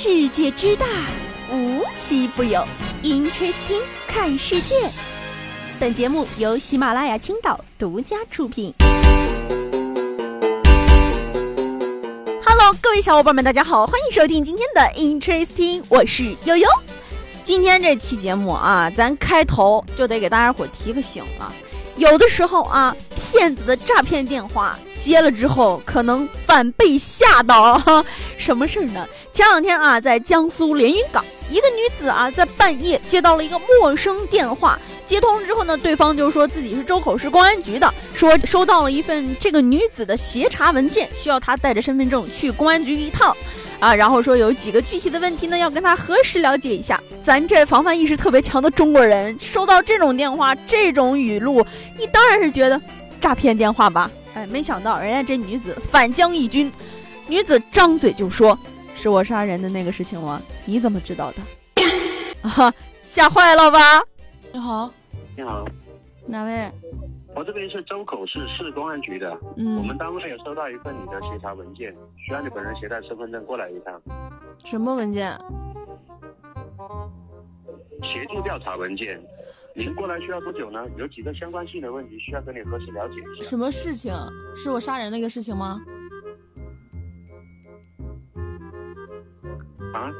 世界之大，无奇不有。Interesting，看世界。本节目由喜马拉雅青岛独家出品。Hello，各位小伙伴们，大家好，欢迎收听今天的 Interesting，我是悠悠。今天这期节目啊，咱开头就得给大家伙提个醒了。有的时候啊，骗子的诈骗电话接了之后，可能反被吓到。什么事儿呢？前两天啊，在江苏连云港，一个女子啊，在半夜接到了一个陌生电话，接通之后呢，对方就说自己是周口市公安局的，说收到了一份这个女子的协查文件，需要她带着身份证去公安局一趟。啊，然后说有几个具体的问题呢，要跟他核实了解一下。咱这防范意识特别强的中国人，收到这种电话、这种语录，你当然是觉得诈骗电话吧？哎，没想到人家这女子反将一军，女子张嘴就说：“是我杀人的那个事情吗？你怎么知道的？” 啊，吓坏了吧？你好，你好，哪位？我这边是周口市市公安局的，嗯，我们单位有收到一份你的协查文件，需要你本人携带身份证过来一趟。什么文件？协助调查文件。您过来需要多久呢？有几个相关性的问题需要跟你核实了解一下。什么事情？是我杀人那个事情吗？啊？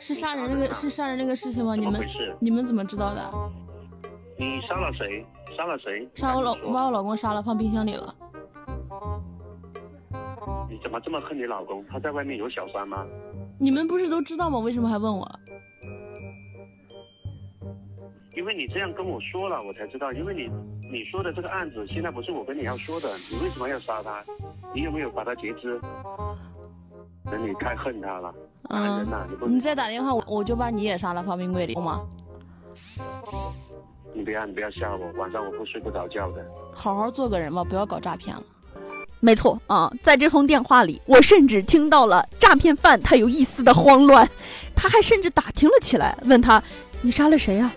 是杀人那个是杀人那个事情吗？你们？你们怎么知道的？你杀了谁？杀了谁？杀我老我把我老公杀了，放冰箱里了。你怎么这么恨你老公？他在外面有小三吗？你们不是都知道吗？为什么还问我？因为你这样跟我说了，我才知道。因为你你说的这个案子现在不是我跟你要说的，你为什么要杀他？你有没有把他截肢？那你太恨他了，男人嗯，呐、你不你再打电话，我我就把你也杀了，放冰柜里，好吗？你不要你不要吓我，晚上我会睡不着觉的。好好做个人吧，不要搞诈骗了。没错啊，在这通电话里，我甚至听到了诈骗犯他有一丝的慌乱，他还甚至打听了起来，问他：“你杀了谁呀、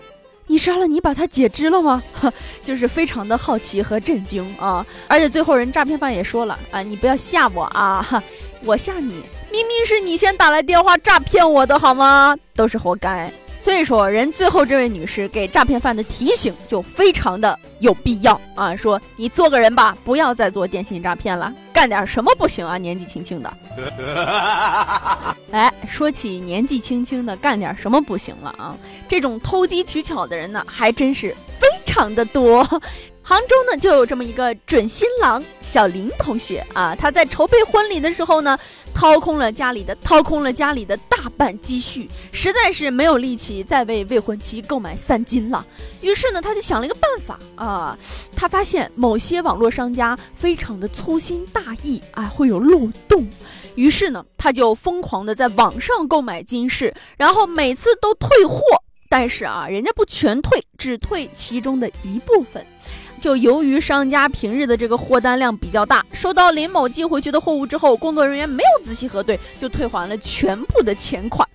你杀了你把他解肢了吗？”哈，就是非常的好奇和震惊啊！而且最后人诈骗犯也说了啊，你不要吓我啊，我吓你，明明是你先打来电话诈骗我的好吗？都是活该。所以说，人最后这位女士给诈骗犯的提醒就非常的有必要啊！说你做个人吧，不要再做电信诈骗了，干点什么不行啊？年纪轻轻的，哎，说起年纪轻轻的干点什么不行了啊？这种偷机取巧的人呢，还真是非常的多。杭州呢，就有这么一个准新郎小林同学啊，他在筹备婚礼的时候呢，掏空了家里的掏空了家里的大半积蓄，实在是没有力气再为未婚妻购买三金了。于是呢，他就想了一个办法啊，他发现某些网络商家非常的粗心大意啊，会有漏洞。于是呢，他就疯狂的在网上购买金饰，然后每次都退货，但是啊，人家不全退，只退其中的一部分。就由于商家平日的这个货单量比较大，收到林某寄回去的货物之后，工作人员没有仔细核对，就退还了全部的钱款。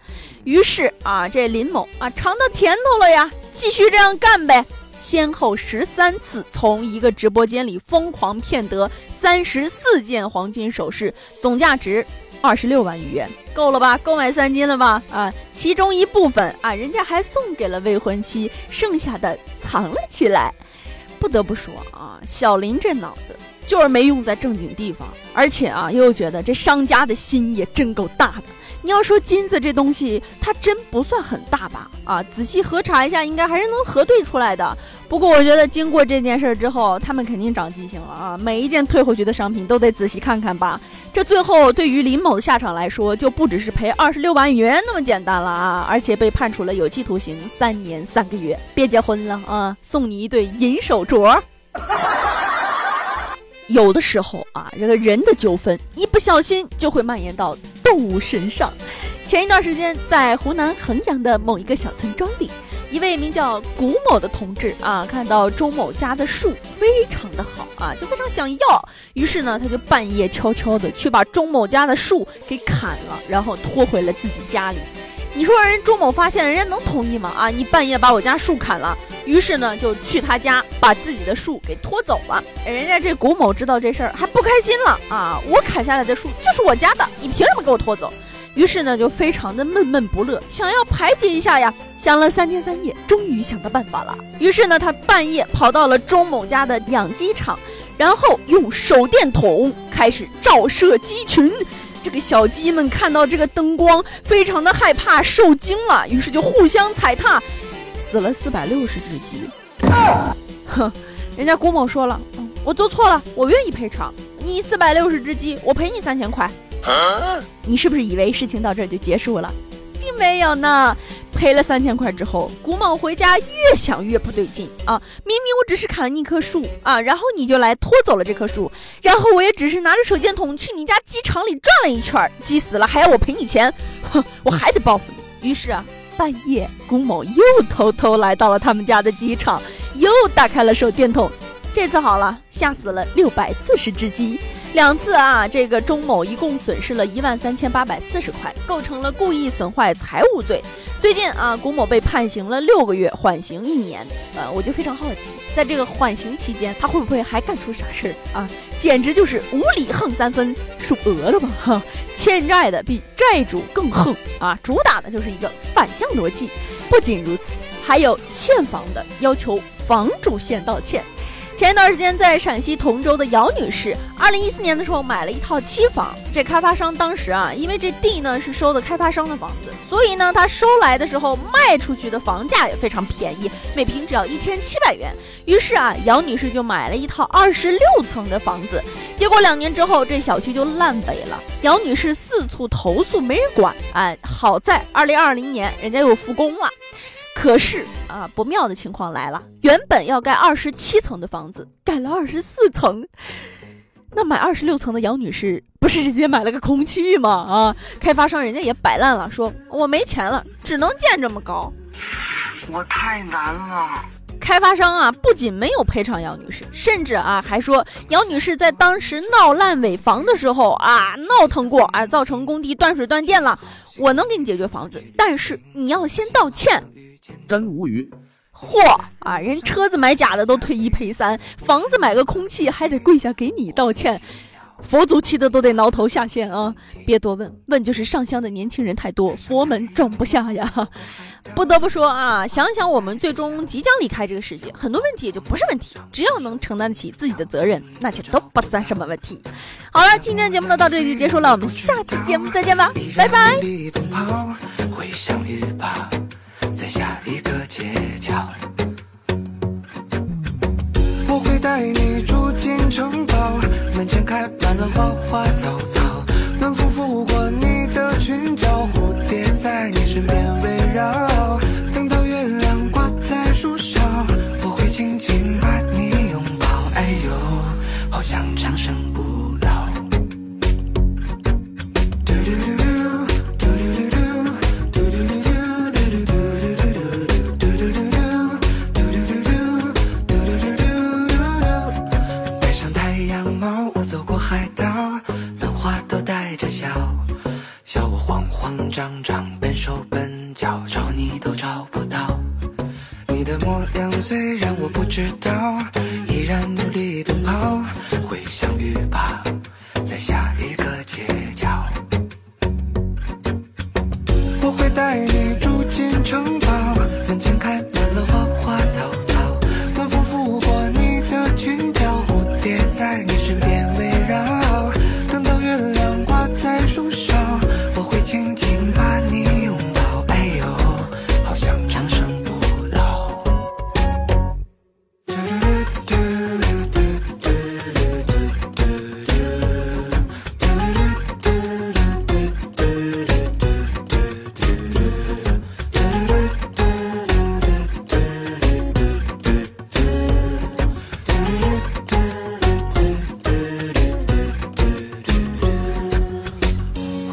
于是啊，这林某啊尝到甜头了呀，继续这样干呗。先后十三次从一个直播间里疯狂骗得三十四件黄金首饰，总价值二十六万余元，够了吧？够买三金了吧？啊，其中一部分啊，人家还送给了未婚妻，剩下的藏了起来。不得不说啊，小林这脑子就是没用在正经地方，而且啊，又觉得这商家的心也真够大的。你要说金子这东西，它真不算很大吧？啊，仔细核查一下，应该还是能核对出来的。不过我觉得经过这件事儿之后，他们肯定长记性了啊！每一件退回去的商品都得仔细看看吧。这最后对于林某的下场来说，就不只是赔二十六万元那么简单了啊，而且被判处了有期徒刑三年三个月。别结婚了啊，送你一对银手镯。有的时候啊，这个人的纠纷一不小心就会蔓延到物神上。前一段时间，在湖南衡阳的某一个小村庄里，一位名叫古某的同志啊，看到周某家的树非常的好啊，就非常想要，于是呢，他就半夜悄悄的去把周某家的树给砍了，然后拖回了自己家里。你说人周某发现，人家能同意吗？啊，你半夜把我家树砍了，于是呢就去他家把自己的树给拖走了。人家这古某知道这事儿还不开心了啊！我砍下来的树就是我家的，你凭什么给我拖走？于是呢就非常的闷闷不乐，想要排解一下呀。想了三天三夜，终于想到办法了。于是呢，他半夜跑到了钟某家的养鸡场，然后用手电筒开始照射鸡群。这个小鸡们看到这个灯光，非常的害怕，受惊了，于是就互相踩踏，死了四百六十只鸡。哼，人家郭某说了，我做错了，我愿意赔偿你四百六十只鸡，我赔你三千块。你是不是以为事情到这儿就结束了？并没有呢。赔了三千块之后，古某回家越想越不对劲啊！明明我只是砍了一棵树啊，然后你就来拖走了这棵树，然后我也只是拿着手电筒去你家鸡场里转了一圈，鸡死了还要我赔你钱，哼，我还得报复你。于是啊，半夜古某又偷偷来到了他们家的鸡场，又打开了手电筒，这次好了，吓死了六百四十只鸡。两次啊，这个钟某一共损失了一万三千八百四十块，构成了故意损坏财物罪。最近啊，古某被判刑了六个月，缓刑一年。呃，我就非常好奇，在这个缓刑期间，他会不会还干出啥事儿啊？简直就是无理横三分，属鹅了吧？哈，欠债的比债主更横啊！主打的就是一个反向逻辑。不仅如此，还有欠房的要求房主先道歉。前一段时间，在陕西同州的姚女士，二零一四年的时候买了一套期房。这开发商当时啊，因为这地呢是收的开发商的房子，所以呢，他收来的时候卖出去的房价也非常便宜，每平只要一千七百元。于是啊，姚女士就买了一套二十六层的房子。结果两年之后，这小区就烂尾了。姚女士四处投诉，没人管。哎，好在二零二零年人家又复工了。可是啊，不妙的情况来了，原本要盖二十七层的房子，盖了二十四层。那买二十六层的杨女士不是直接买了个空气吗？啊，开发商人家也摆烂了，说我没钱了，只能建这么高。我太难了。开发商啊，不仅没有赔偿杨女士，甚至啊还说杨女士在当时闹烂尾房的时候啊闹腾过啊，造成工地断水断电了。我能给你解决房子，但是你要先道歉。真无语！嚯啊，人车子买假的都退一赔三，房子买个空气还得跪下给你道歉，佛祖气的都得挠头下线啊！别多问，问就是上香的年轻人太多，佛门装不下呀。不得不说啊，想想我们最终即将离开这个世界，很多问题也就不是问题，只要能承担起自己的责任，那就都不算什么问题。好了，今天的节目呢到这里就结束了，我们下期节目再见吧，拜拜。在下一个街角，我会带你住进城堡，门前开满了花花草草，暖风拂过你的裙角，蝴蝶在你身边围绕，等到月亮挂在树梢，我会轻轻把你拥抱，哎呦，好想长生不。慌张张，笨手笨脚，找你都找不到。你的模样虽然我不知道，依然努力奔跑，会相遇吧，在下一个。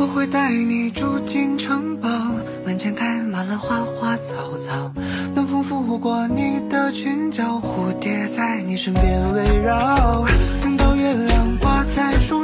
我会带你住进城堡门前开满了花花草草。暖风拂过你的裙角蝴蝶在你身边围绕。等到月亮挂在树